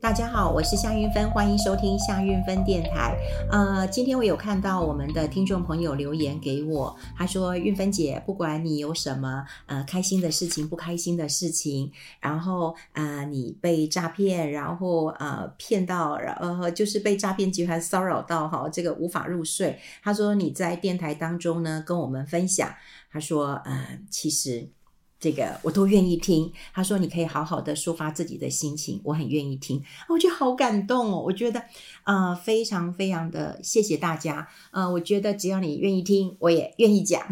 大家好，我是夏韵芬，欢迎收听夏韵芬电台。呃，今天我有看到我们的听众朋友留言给我，他说：“韵芬姐，不管你有什么呃开心的事情、不开心的事情，然后呃你被诈骗，然后呃骗到，呃就是被诈骗集团骚扰到哈，这个无法入睡。”他说你在电台当中呢跟我们分享，他说：“呃，其实。”这个我都愿意听。他说：“你可以好好的抒发自己的心情，我很愿意听。”我觉得好感动哦！我觉得，呃，非常非常的谢谢大家。呃，我觉得只要你愿意听，我也愿意讲。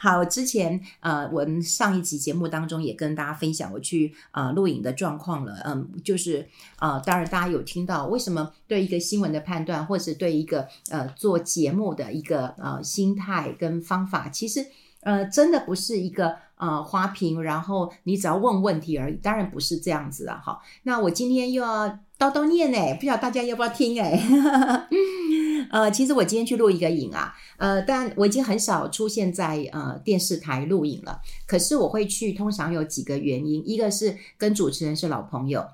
好，之前呃，我们上一集节目当中也跟大家分享我去呃录影的状况了。嗯，就是呃，当然大家有听到为什么对一个新闻的判断，或是对一个呃做节目的一个呃心态跟方法，其实。呃，真的不是一个呃花瓶，然后你只要问问题而已，当然不是这样子啊。好，那我今天又要叨叨念哎，不知道大家要不要听哎。呃，其实我今天去录一个影啊，呃，但我已经很少出现在呃电视台录影了。可是我会去，通常有几个原因，一个是跟主持人是老朋友。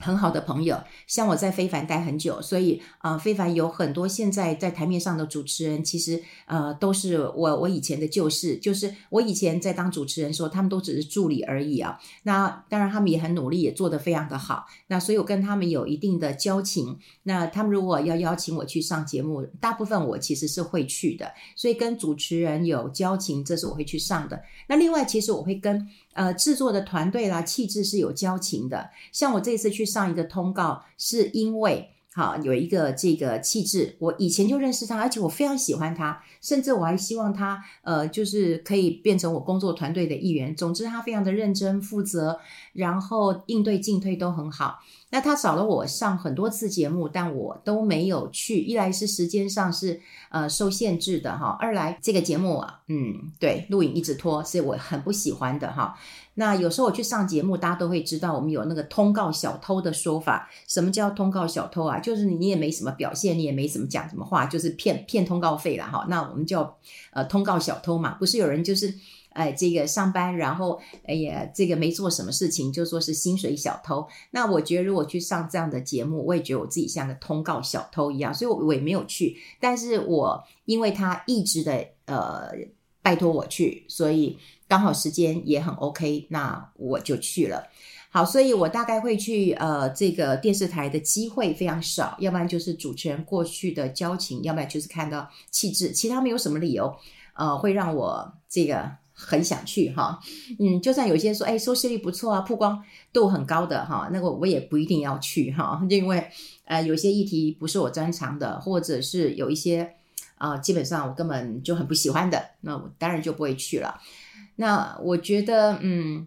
很好的朋友，像我在非凡待很久，所以呃，非凡有很多现在在台面上的主持人，其实呃都是我我以前的旧事，就是我以前在当主持人的时候，他们都只是助理而已啊。那当然他们也很努力，也做得非常的好。那所以我跟他们有一定的交情。那他们如果要邀请我去上节目，大部分我其实是会去的。所以跟主持人有交情，这是我会去上的。那另外，其实我会跟。呃，制作的团队啦，气质是有交情的。像我这次去上一个通告，是因为好有一个这个气质，我以前就认识他，而且我非常喜欢他，甚至我还希望他呃，就是可以变成我工作团队的一员。总之，他非常的认真负责，然后应对进退都很好。那他找了我上很多次节目，但我都没有去。一来是时间上是呃受限制的哈，二来这个节目啊，嗯，对，录影一直拖，是我很不喜欢的哈。那有时候我去上节目，大家都会知道我们有那个通告小偷的说法。什么叫通告小偷啊？就是你也没什么表现，你也没什么讲什么话，就是骗骗通告费了哈。那我们叫呃通告小偷嘛，不是有人就是。哎，这个上班，然后哎呀，这个没做什么事情，就说是薪水小偷。那我觉得，如果去上这样的节目，我也觉得我自己像个通告小偷一样，所以我我也没有去。但是我因为他一直的呃拜托我去，所以刚好时间也很 OK，那我就去了。好，所以我大概会去呃这个电视台的机会非常少，要不然就是主持人过去的交情，要不然就是看到气质，其他没有什么理由呃会让我这个。很想去哈，嗯，就算有些说，哎，收视率不错啊，曝光度很高的哈，那个我也不一定要去哈，因为呃，有些议题不是我专长的，或者是有一些啊、基本上我根本就很不喜欢的，那我当然就不会去了。那我觉得，嗯，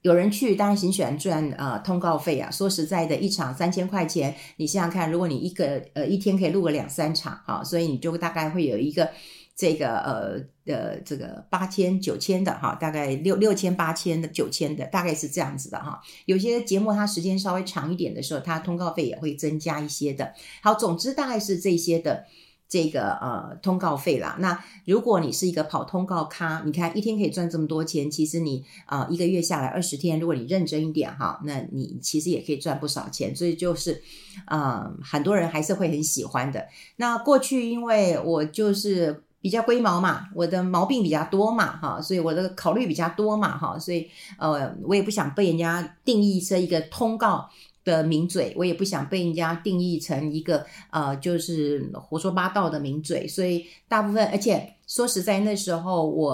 有人去，当然很喜欢赚呃通告费啊。说实在的，一场三千块钱，你想想看，如果你一个呃一天可以录个两三场啊，所以你就大概会有一个。这个呃呃，这个八千九千的哈，大概六六千八千的九千的，大概是这样子的哈。有些节目它时间稍微长一点的时候，它通告费也会增加一些的。好，总之大概是这些的这个呃通告费啦。那如果你是一个跑通告咖，你看一天可以赚这么多钱，其实你啊、一个月下来二十天，如果你认真一点哈，那你其实也可以赚不少钱。所以就是啊、很多人还是会很喜欢的。那过去因为我就是。比较龟毛嘛，我的毛病比较多嘛，哈，所以我的考虑比较多嘛，哈，所以呃，我也不想被人家定义成一个通告的名嘴，我也不想被人家定义成一个呃，就是胡说八道的名嘴，所以大部分，而且说实在，那时候我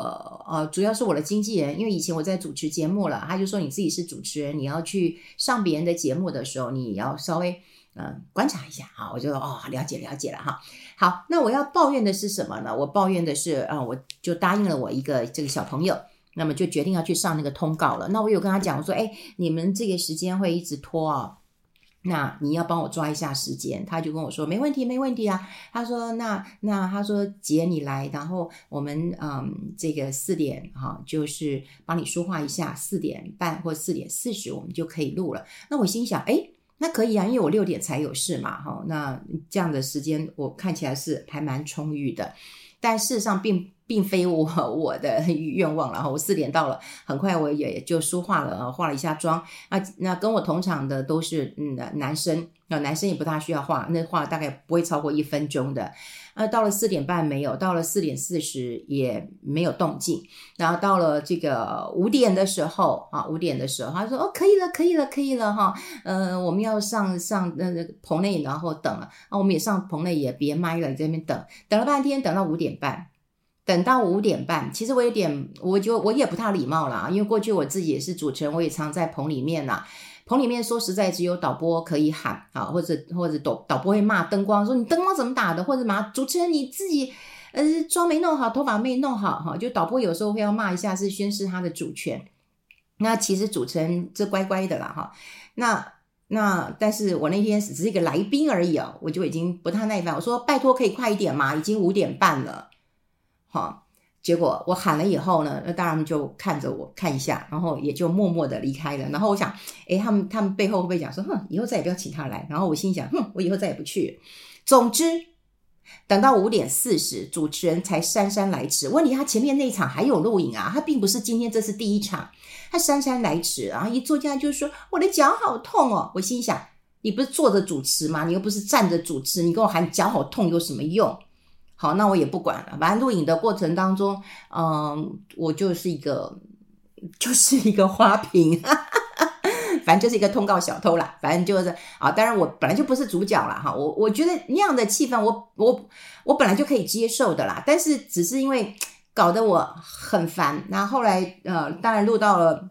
呃，主要是我的经纪人，因为以前我在主持节目了，他就说你自己是主持人，你要去上别人的节目的时候，你要稍微。嗯，观察一下啊，我就哦，了解了解了哈。好，那我要抱怨的是什么呢？我抱怨的是，啊、我就答应了我一个这个小朋友，那么就决定要去上那个通告了。那我有跟他讲，我说，哎，你们这个时间会一直拖啊，那你要帮我抓一下时间。他就跟我说，没问题，没问题啊。他说，那那他说姐你来，然后我们嗯，这个四点哈，就是帮你梳化一下，四点半或四点四十我们就可以录了。那我心想，哎。那可以啊，因为我六点才有事嘛，哈，那这样的时间我看起来是还蛮充裕的，但事实上并并非我 我的愿望了。然后我四点到了，很快我也就梳化了，化了一下妆啊。那跟我同场的都是嗯男生，那男生也不大需要化，那化大概不会超过一分钟的。呃，到了四点半没有，到了四点四十也没有动静。然后到了这个五点的时候啊，五点的时候他说：“哦，可以了，可以了，可以了哈。呃，我们要上上那个棚内，然后等了啊，我们也上棚内也别麦了，在那边等，等了半天，等到五点半，等到五点半。其实我有点，我就我也不太礼貌啦，因为过去我自己也是主持人，我也常在棚里面啦。棚里面说实在只有导播可以喊啊，或者或者导导播会骂灯光，说你灯光怎么打的，或者嘛主持人你自己呃妆没弄好，头发没弄好哈，就导播有时候会要骂一下，是宣示他的主权。那其实主持人这乖乖的啦哈，那那但是我那天只是一个来宾而已啊，我就已经不太耐烦，我说拜托可以快一点嘛，已经五点半了，哈。结果我喊了以后呢，那当然就看着我看一下，然后也就默默的离开了。然后我想，诶，他们他们背后会不会讲说，哼，以后再也不要请他来？然后我心想，哼，我以后再也不去。总之，等到五点四十，主持人才姗姗来迟。问题他前面那一场还有录影啊，他并不是今天这是第一场，他姗姗来迟，然后一坐下就说我的脚好痛哦。我心想，你不是坐着主持吗？你又不是站着主持，你跟我喊脚好痛有什么用？好，那我也不管了。反正录影的过程当中，嗯，我就是一个，就是一个花瓶，反正就是一个通告小偷啦。反正就是啊，当然我本来就不是主角了哈。我我觉得那样的气氛我，我我本来就可以接受的啦。但是只是因为搞得我很烦，那后，后来呃，当然录到了。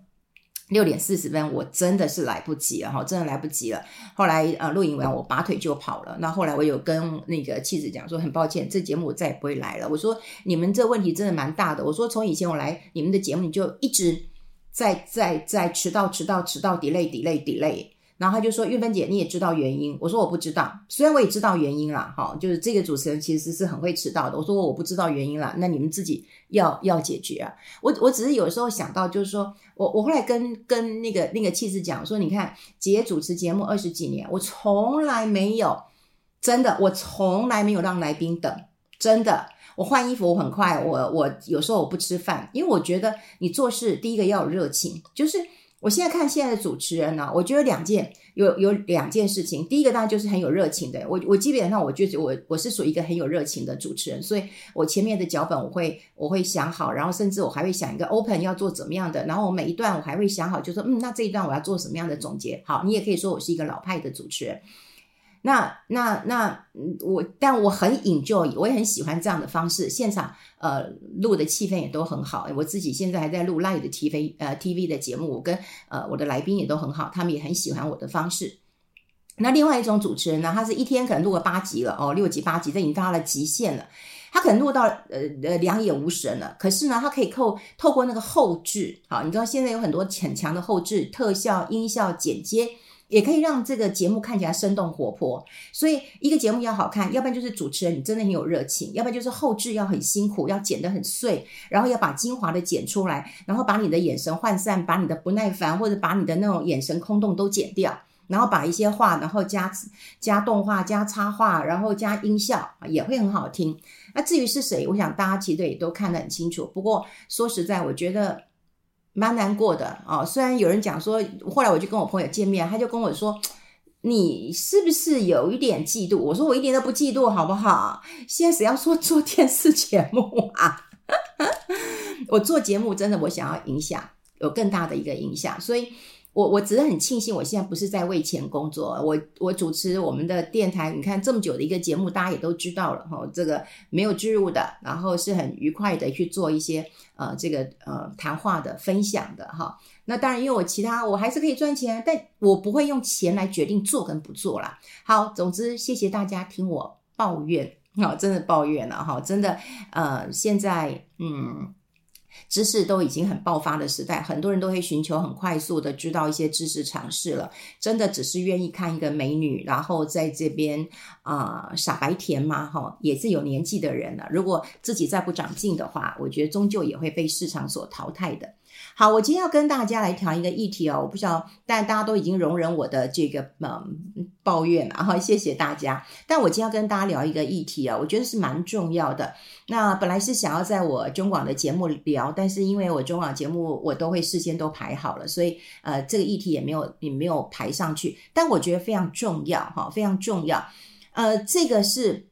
六点四十分，我真的是来不及了哈，真的来不及了。后来呃，录影完我拔腿就跑了。那后来我有跟那个妻子讲说，很抱歉，这节目我再也不会来了。我说你们这问题真的蛮大的。我说从以前我来你们的节目，你就一直在在在迟到迟到迟到 delay delay delay。然后他就说：“玉芬姐，你也知道原因？”我说：“我不知道，虽然我也知道原因啦，哈，就是这个主持人其实是很会迟到的。”我说：“我不知道原因啦，那你们自己要要解决啊。我”我我只是有时候想到，就是说我我后来跟跟那个那个妻子讲说：“你看，姐主持节目二十几年，我从来没有真的，我从来没有让来宾等，真的。我换衣服我很快，我我有时候我不吃饭，因为我觉得你做事第一个要有热情，就是。”我现在看现在的主持人呢、我觉得两件有有两件事情。第一个当然就是很有热情的，我我基本上我就是我我是属于一个很有热情的主持人，所以我前面的脚本我会我会想好，然后甚至我还会想一个 open 要做怎么样的，然后我每一段我还会想好，就说嗯，那这一段我要做什么样的总结。好，你也可以说我是一个老派的主持人。那那那我，但我很 enjoy，我也很喜欢这样的方式。现场呃录的气氛也都很好。我自己现在还在录 live 的 TV 呃 TV 的节目，我跟呃我的来宾也都很好，他们也很喜欢我的方式。那另外一种主持人呢，他是一天可能录个八集了哦，六集八集，这已经到了极限了。他可能录到呃呃两眼无神了，可是呢，他可以透透过那个后置，好，你知道现在有很多很强的后置特效、音效、剪接。也可以让这个节目看起来生动活泼，所以一个节目要好看，要不然就是主持人你真的很有热情，要不然就是后制要很辛苦，要剪得很碎，然后要把精华的剪出来，然后把你的眼神涣散，把你的不耐烦或者把你的那种眼神空洞都剪掉，然后把一些话，然后加加动画、加插画，然后加音效，也会很好听。那至于是谁，我想大家其实也都看得很清楚。不过说实在，我觉得。蛮难过的啊、哦！虽然有人讲说，后来我就跟我朋友见面，他就跟我说：“你是不是有一点嫉妒？”我说：“我一点都不嫉妒，好不好？现在谁要说 做电视节目啊？我做节目真的，我想要影响，有更大的一个影响，所以。”我我只是很庆幸，我现在不是在为钱工作。我我主持我们的电台，你看这么久的一个节目，大家也都知道了哈。这个没有置入的，然后是很愉快的去做一些呃这个呃谈话的分享的哈。那当然，因为我其他我还是可以赚钱，但我不会用钱来决定做跟不做啦。好，总之谢谢大家听我抱怨，好，真的抱怨了哈，真的呃现在嗯。知识都已经很爆发的时代，很多人都会寻求很快速的知道一些知识常识了。真的只是愿意看一个美女，然后在这边啊、傻白甜吗？哈，也是有年纪的人了。如果自己再不长进的话，我觉得终究也会被市场所淘汰的。好，我今天要跟大家来谈一个议题哦，我不知道，但大家都已经容忍我的这个嗯抱怨了哈，谢谢大家。但我今天要跟大家聊一个议题啊，我觉得是蛮重要的。那本来是想要在我中广的节目聊，但是因为我中广节目我都会事先都排好了，所以呃这个议题也没有也没有排上去。但我觉得非常重要哈，非常重要。呃，这个是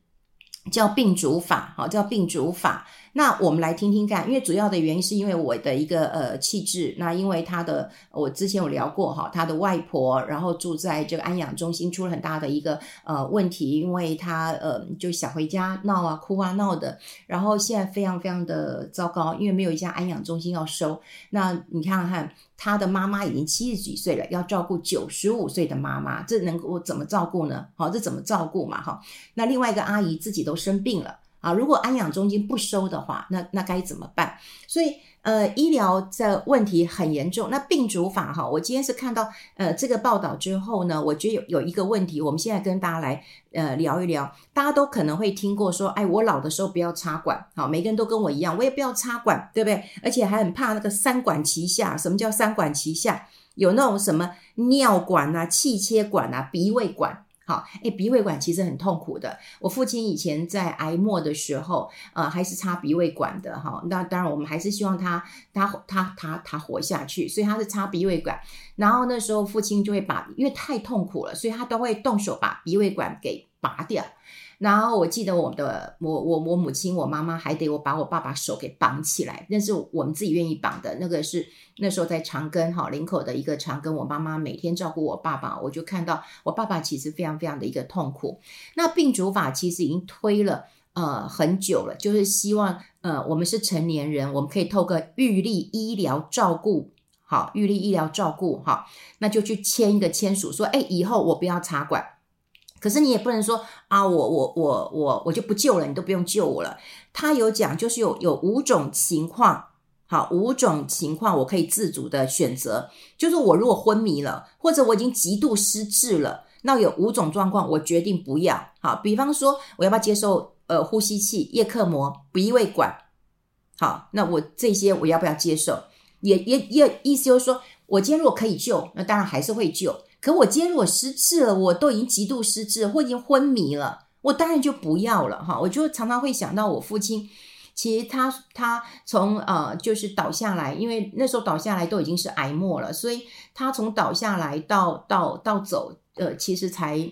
叫病主法，哈，叫病主法。那我们来听听看，因为主要的原因是因为我的一个呃气质，那因为他的我之前有聊过哈，他的外婆然后住在这个安养中心，出了很大的一个呃问题，因为他呃就想回家闹啊哭啊闹的，然后现在非常非常的糟糕，因为没有一家安养中心要收。那你看看他的妈妈已经七十几岁了，要照顾九十五岁的妈妈，这能够怎么照顾呢？好，这怎么照顾嘛？哈，那另外一个阿姨自己都生病了。啊，如果安养中心不收的话，那那该怎么办？所以，呃，医疗的问题很严重。那病主法哈，我今天是看到呃这个报道之后呢，我觉得有有一个问题，我们现在跟大家来呃聊一聊。大家都可能会听过说，哎，我老的时候不要插管，好，每个人都跟我一样，我也不要插管，对不对？而且还很怕那个三管齐下。什么叫三管齐下？有那种什么尿管啊、气切管啊、鼻胃管。好，哎，鼻胃管其实很痛苦的。我父亲以前在癌末的时候，呃，还是插鼻胃管的哈。那当然，我们还是希望他他他他他活下去，所以他是插鼻胃管。然后那时候父亲就会把，因为太痛苦了，所以他都会动手把鼻胃管给拔掉。然后我记得我的我我我母亲我妈妈还得我把我爸爸手给绑起来，那是我们自己愿意绑的。那个是那时候在长庚哈林口的一个长庚，我妈妈每天照顾我爸爸，我就看到我爸爸其实非常非常的一个痛苦。那病主法其实已经推了呃很久了，就是希望呃我们是成年人，我们可以透过预立医疗照顾，好预立医疗照顾哈，那就去签一个签署说，哎以后我不要插管。可是你也不能说啊，我我我我我就不救了，你都不用救我了。他有讲，就是有有五种情况，好，五种情况我可以自主的选择。就是我如果昏迷了，或者我已经极度失智了，那有五种状况我决定不要。好，比方说我要不要接受呃呼吸器、叶克膜、鼻胃管？好，那我这些我要不要接受？也也也意思就是说，我今天如果可以救，那当然还是会救。可我今天如果失智了，我都已经极度失智，或已经昏迷了，我当然就不要了哈。我就常常会想到我父亲，其实他他从呃就是倒下来，因为那时候倒下来都已经是癌末了，所以他从倒下来到到到走，呃，其实才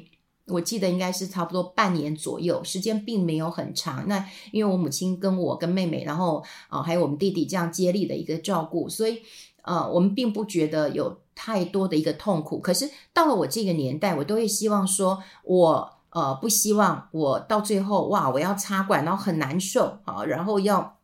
我记得应该是差不多半年左右，时间并没有很长。那因为我母亲跟我跟妹妹，然后啊、还有我们弟弟这样接力的一个照顾，所以呃我们并不觉得有。太多的一个痛苦，可是到了我这个年代，我都会希望说，我呃不希望我到最后哇，我要插管，然后很难受啊，然后要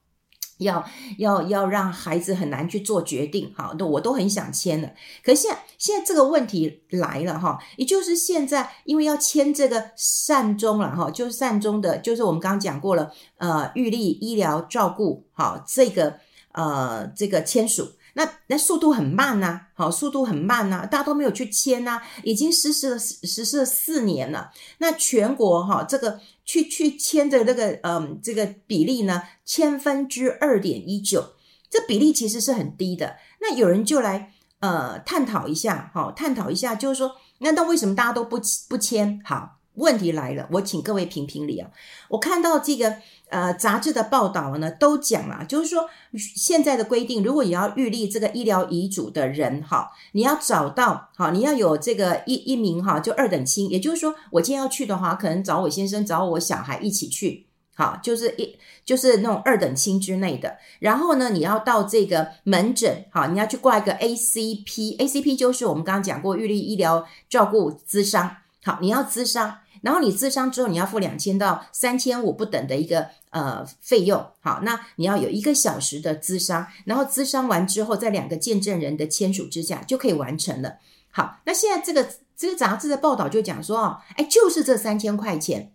要要要让孩子很难去做决定，好，那我都很想签了。可是现在现在这个问题来了哈，也就是现在因为要签这个善终了哈，就是善终的，就是我们刚刚讲过了，呃，预立医疗照顾好这个呃这个签署。那那速度很慢呐、好，速度很慢呐、大家都没有去签呐、已经实施了实施了四年了。那全国哈，这个去去签的这个嗯这个比例呢，千分之二点一九，这比例其实是很低的。那有人就来呃探讨一下，好，探讨一下，就是说，那那为什么大家都不不签？好。问题来了，我请各位评评理啊！我看到这个呃杂志的报道呢，都讲了，就是说现在的规定，如果你要预立这个医疗遗嘱的人哈，你要找到好，你要有这个一一名哈，就二等亲，也就是说，我今天要去的话，可能找我先生，找我小孩一起去，好，就是一就是那种二等亲之内的。然后呢，你要到这个门诊，好，你要去挂一个 ACP，ACP 就是我们刚刚讲过预立医疗照顾咨商，好，你要咨商。然后你咨商之后，你要付两千到三千五不等的一个呃费用。好，那你要有一个小时的咨商，然后咨商完之后，在两个见证人的签署之下就可以完成了。好，那现在这个这个杂志的报道就讲说哦，哎，就是这三千块钱，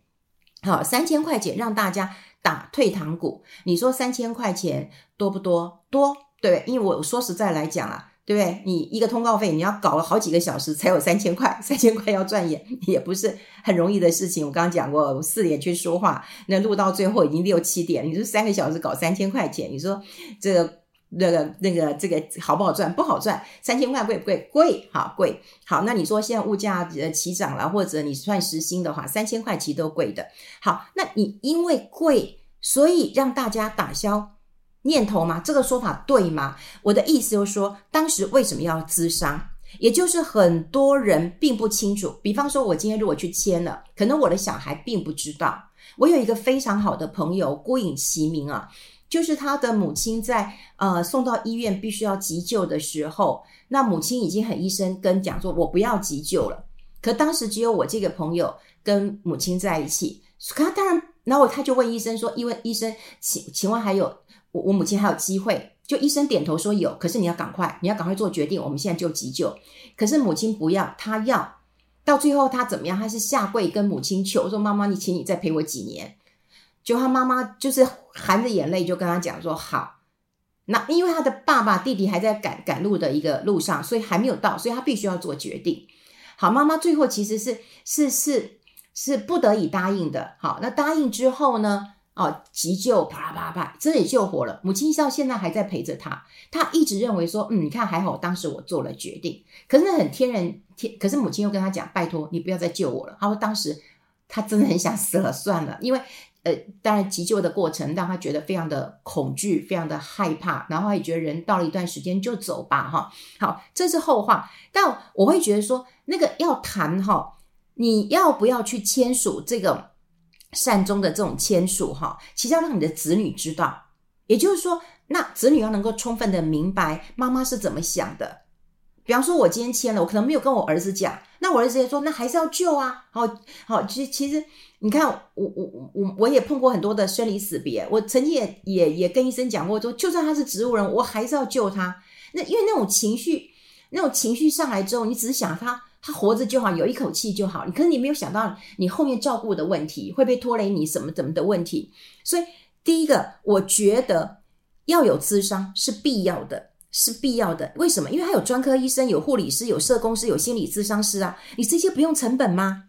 好，三千块钱让大家打退堂鼓。你说三千块钱多不多？多，对，因为我说实在来讲啊。对不对？你一个通告费，你要搞了好几个小时才有三千块，三千块要赚也也不是很容易的事情。我刚刚讲过，四点去说话，那录到最后已经六七点，你说三个小时搞三千块钱，你说这个那个那个这个好不好赚？不好赚。三千块贵不贵？贵，好贵。好，那你说现在物价呃齐涨了，或者你算时薪的话，三千块其实都贵的。好，那你因为贵，所以让大家打消念头吗？这个说法对吗？我的意思就是说，当时为什么要咨商？也就是很多人并不清楚。比方说，我今天如果去签了，可能我的小孩并不知道。我有一个非常好的朋友，孤影其名啊。就是他的母亲在呃送到医院必须要急救的时候，那母亲已经很医生跟讲说，我不要急救了。可当时只有我这个朋友跟母亲在一起，可他当然，然后他就问医生说，因为医生，请请问还有我我母亲还有机会？就医生点头说有，可是你要赶快，你要赶快做决定，我们现在就急救。可是母亲不要，他要，到最后他怎么样？他是下跪跟母亲求说，妈妈，你请你再陪我几年。就他妈妈就是含着眼泪就跟他讲说好，那因为他的爸爸弟弟还在赶赶路的一个路上，所以还没有到，所以他必须要做决定。好，妈妈最后其实是是是是不得已答应的。好，那答应之后呢？哦，急救啪啪啪，真的也救活了。母亲到现在还在陪着他，他一直认为说，嗯，你看还好，当时我做了决定。可是那很天然天，可是母亲又跟他讲，拜托你不要再救我了。他说当时他真的很想死了算了，因为。呃，当然，急救的过程让他觉得非常的恐惧，非常的害怕，然后他也觉得人到了一段时间就走吧，哈。好，这是后话。但我会觉得说，那个要谈哈，你要不要去签署这个善终的这种签署哈？其实要让你的子女知道，也就是说，那子女要能够充分的明白妈妈是怎么想的。比方说，我今天签了，我可能没有跟我儿子讲，那我儿子也说，那还是要救啊。好好，其实其实。你看，我我我我也碰过很多的生离死别。我曾经也也也跟医生讲过，说就算他是植物人，我还是要救他。那因为那种情绪，那种情绪上来之后，你只是想他他活着就好，有一口气就好。你可是你没有想到你后面照顾的问题会被拖累你什么怎么的问题。所以第一个，我觉得要有咨商是必要的，是必要的。为什么？因为他有专科医生，有护理师，有社工师，有心理咨商师啊。你这些不用成本吗？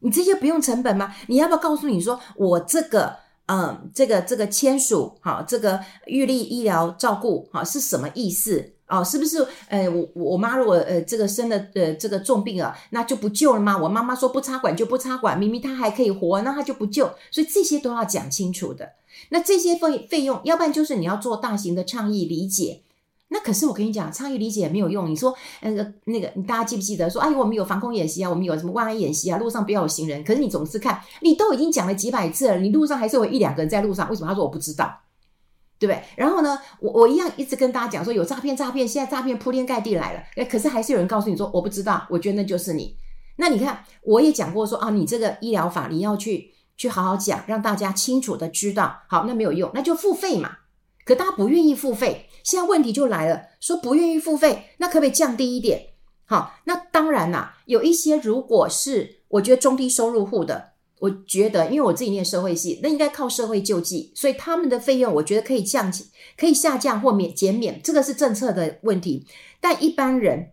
你这些不用成本吗？你要不要告诉你说，我这个，嗯，这个这个签署，好，这个预立医疗照顾，好，是什么意思？哦，是不是？呃，我我妈如果呃这个生了呃这个重病了，那就不救了吗？我妈妈说不插管就不插管，明明她还可以活，那她就不救，所以这些都要讲清楚的。那这些费费用，要不然就是你要做大型的倡议理解。那可是我跟你讲，倡议理解也没有用。你说那个那个，大家记不记得说，哎，我们有防空演习啊，我们有什么万安演习啊，路上不要有行人。可是你总是看，你都已经讲了几百次了，你路上还是有一两个人在路上，为什么？他说我不知道，对不对？然后呢，我我一样一直跟大家讲说，有诈骗，诈骗，现在诈骗铺天盖地来了。哎，可是还是有人告诉你说我不知道，我觉得那就是你。那你看，我也讲过说啊，你这个医疗法你要去去好好讲，让大家清楚的知道。好，那没有用，那就付费嘛。可大家不愿意付费。现在问题就来了，说不愿意付费，那可不可以降低一点？好，那当然啦，有一些如果是我觉得中低收入户的，我觉得因为我自己念社会系，那应该靠社会救济，所以他们的费用我觉得可以降，可以下降或免减免，这个是政策的问题。但一般人，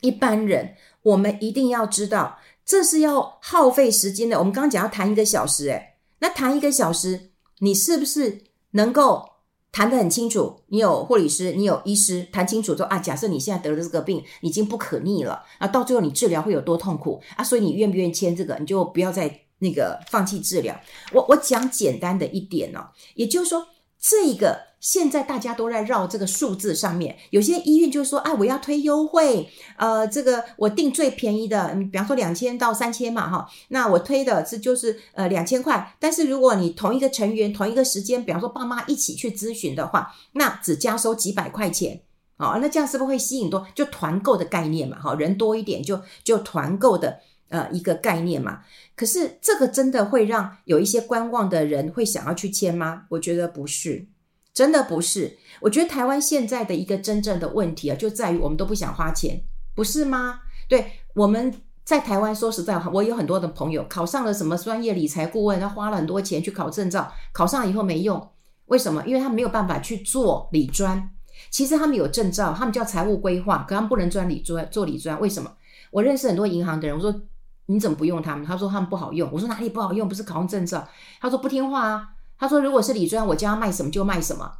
一般人，我们一定要知道，这是要耗费时间的。我们刚刚讲要谈一个小时，诶，那谈一个小时，你是不是能够？谈得很清楚，你有护理师，你有医师，谈清楚说啊，假设你现在得了这个病，已经不可逆了啊，到最后你治疗会有多痛苦啊，所以你愿不愿意签这个，你就不要再那个放弃治疗。我我讲简单的一点哦，也就是说。这个现在大家都在绕这个数字上面，有些医院就说：“哎，我要推优惠，呃，这个我定最便宜的，比方说两千到三千嘛，哈，那我推的是就是呃两千块。但是如果你同一个成员同一个时间，比方说爸妈一起去咨询的话，那只加收几百块钱，哦，那这样是不是会吸引多？就团购的概念嘛，哈，人多一点就就团购的呃一个概念嘛。”可是这个真的会让有一些观望的人会想要去签吗？我觉得不是，真的不是。我觉得台湾现在的一个真正的问题啊，就在于我们都不想花钱，不是吗？对，我们在台湾，说实在话，我有很多的朋友考上了什么专业理财顾问，他花了很多钱去考证照，考上以后没用，为什么？因为他没有办法去做理专。其实他们有证照，他们叫财务规划，可他们不能专理专做理专，为什么？我认识很多银行的人，我说。你怎么不用他们？他说他们不好用。我说哪里不好用？不是考上证照。他说不听话啊。他说如果是理专，我叫他卖什么就卖什么。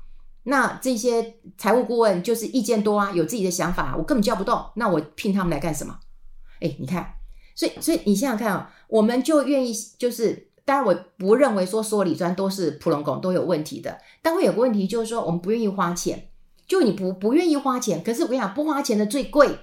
那这些财务顾问就是意见多啊，有自己的想法，我根本叫不动，那我聘他们来干什么？哎，你看，所以所以你想想看啊，我们就愿意就是，当然我不认为说所有理专都是普龙工都有问题的，但会有个问题就是说，我们不愿意花钱，就你不不愿意花钱，可是我跟你讲，不花钱的最贵，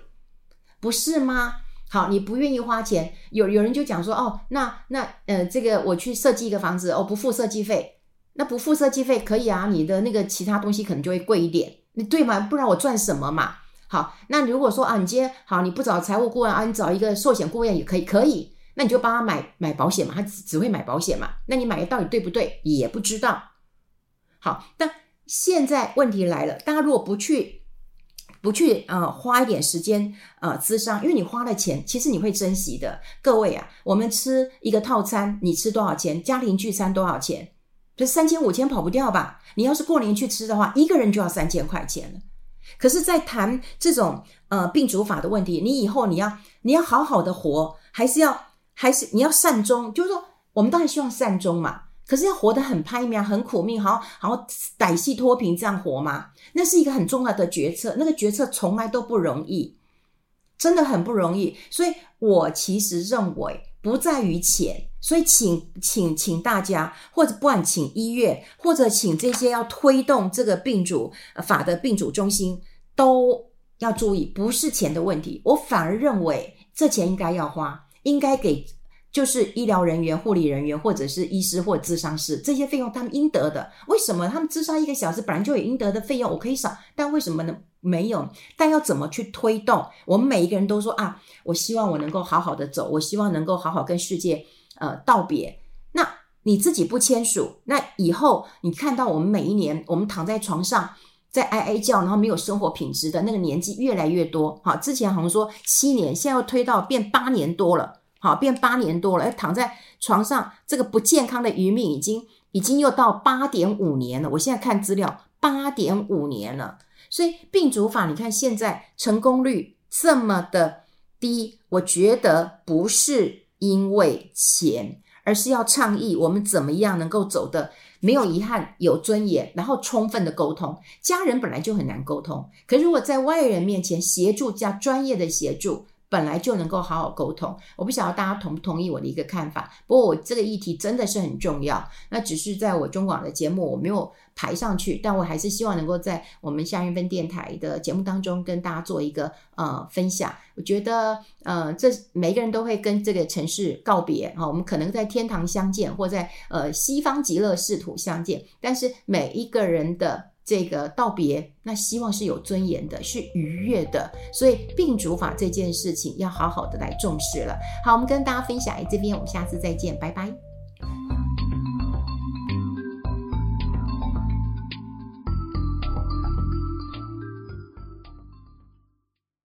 不是吗？好，你不愿意花钱，有有人就讲说，哦，那那呃，这个我去设计一个房子，哦，不付设计费，那不付设计费可以啊，你的那个其他东西可能就会贵一点，你对吗？不然我赚什么嘛？好，那如果说啊，你今天好，你不找财务顾问啊，你找一个寿险顾问也可以，可以，那你就帮他买买保险嘛，他只只会买保险嘛，那你买的到底对不对也不知道。好，但现在问题来了，大家如果不去。不去呃花一点时间呃咨商，因为你花了钱，其实你会珍惜的。各位啊，我们吃一个套餐，你吃多少钱？家庭聚餐多少钱？这三千五千跑不掉吧？你要是过年去吃的话，一个人就要三千块钱了。可是，在谈这种呃病主法的问题，你以后你要你要好好的活，还是要还是你要善终？就是说，我们当然希望善终嘛。可是要活得很歹命，很苦命，好好歹戏脱贫这样活吗？那是一个很重要的决策，那个决策从来都不容易，真的很不容易。所以我其实认为不在于钱，所以请请请大家，或者不管请医院，或者请这些要推动这个病主法的病主中心，都要注意，不是钱的问题。我反而认为这钱应该要花，应该给。就是医疗人员、护理人员，或者是医师或咨商师，这些费用他们应得的。为什么他们咨商一个小时本来就有应得的费用？我可以少，但为什么呢？没有？但要怎么去推动？我们每一个人都说啊，我希望我能够好好的走，我希望能够好好跟世界呃道别。那你自己不签署，那以后你看到我们每一年，我们躺在床上在哀哀叫，然后没有生活品质的那个年纪越来越多。好，之前好像说七年，现在又推到变八年多了。好，变八年多了，哎，躺在床上，这个不健康的余命已经已经又到八点五年了。我现在看资料，八点五年了。所以病主法，你看现在成功率这么的低，我觉得不是因为钱，而是要倡议我们怎么样能够走得没有遗憾、有尊严，然后充分的沟通。家人本来就很难沟通，可如果在外人面前协助加专业的协助。本来就能够好好沟通，我不晓得大家同不同意我的一个看法。不过我这个议题真的是很重要，那只是在我中广的节目我没有排上去，但我还是希望能够在我们夏韵芬电台的节目当中跟大家做一个呃分享。我觉得呃，这每个人都会跟这个城市告别啊，我们可能在天堂相见，或在呃西方极乐世土相见，但是每一个人的。这个道别，那希望是有尊严的，是愉悦的，所以病主法这件事情要好好的来重视了。好，我们跟大家分享，这边我们下次再见，拜拜。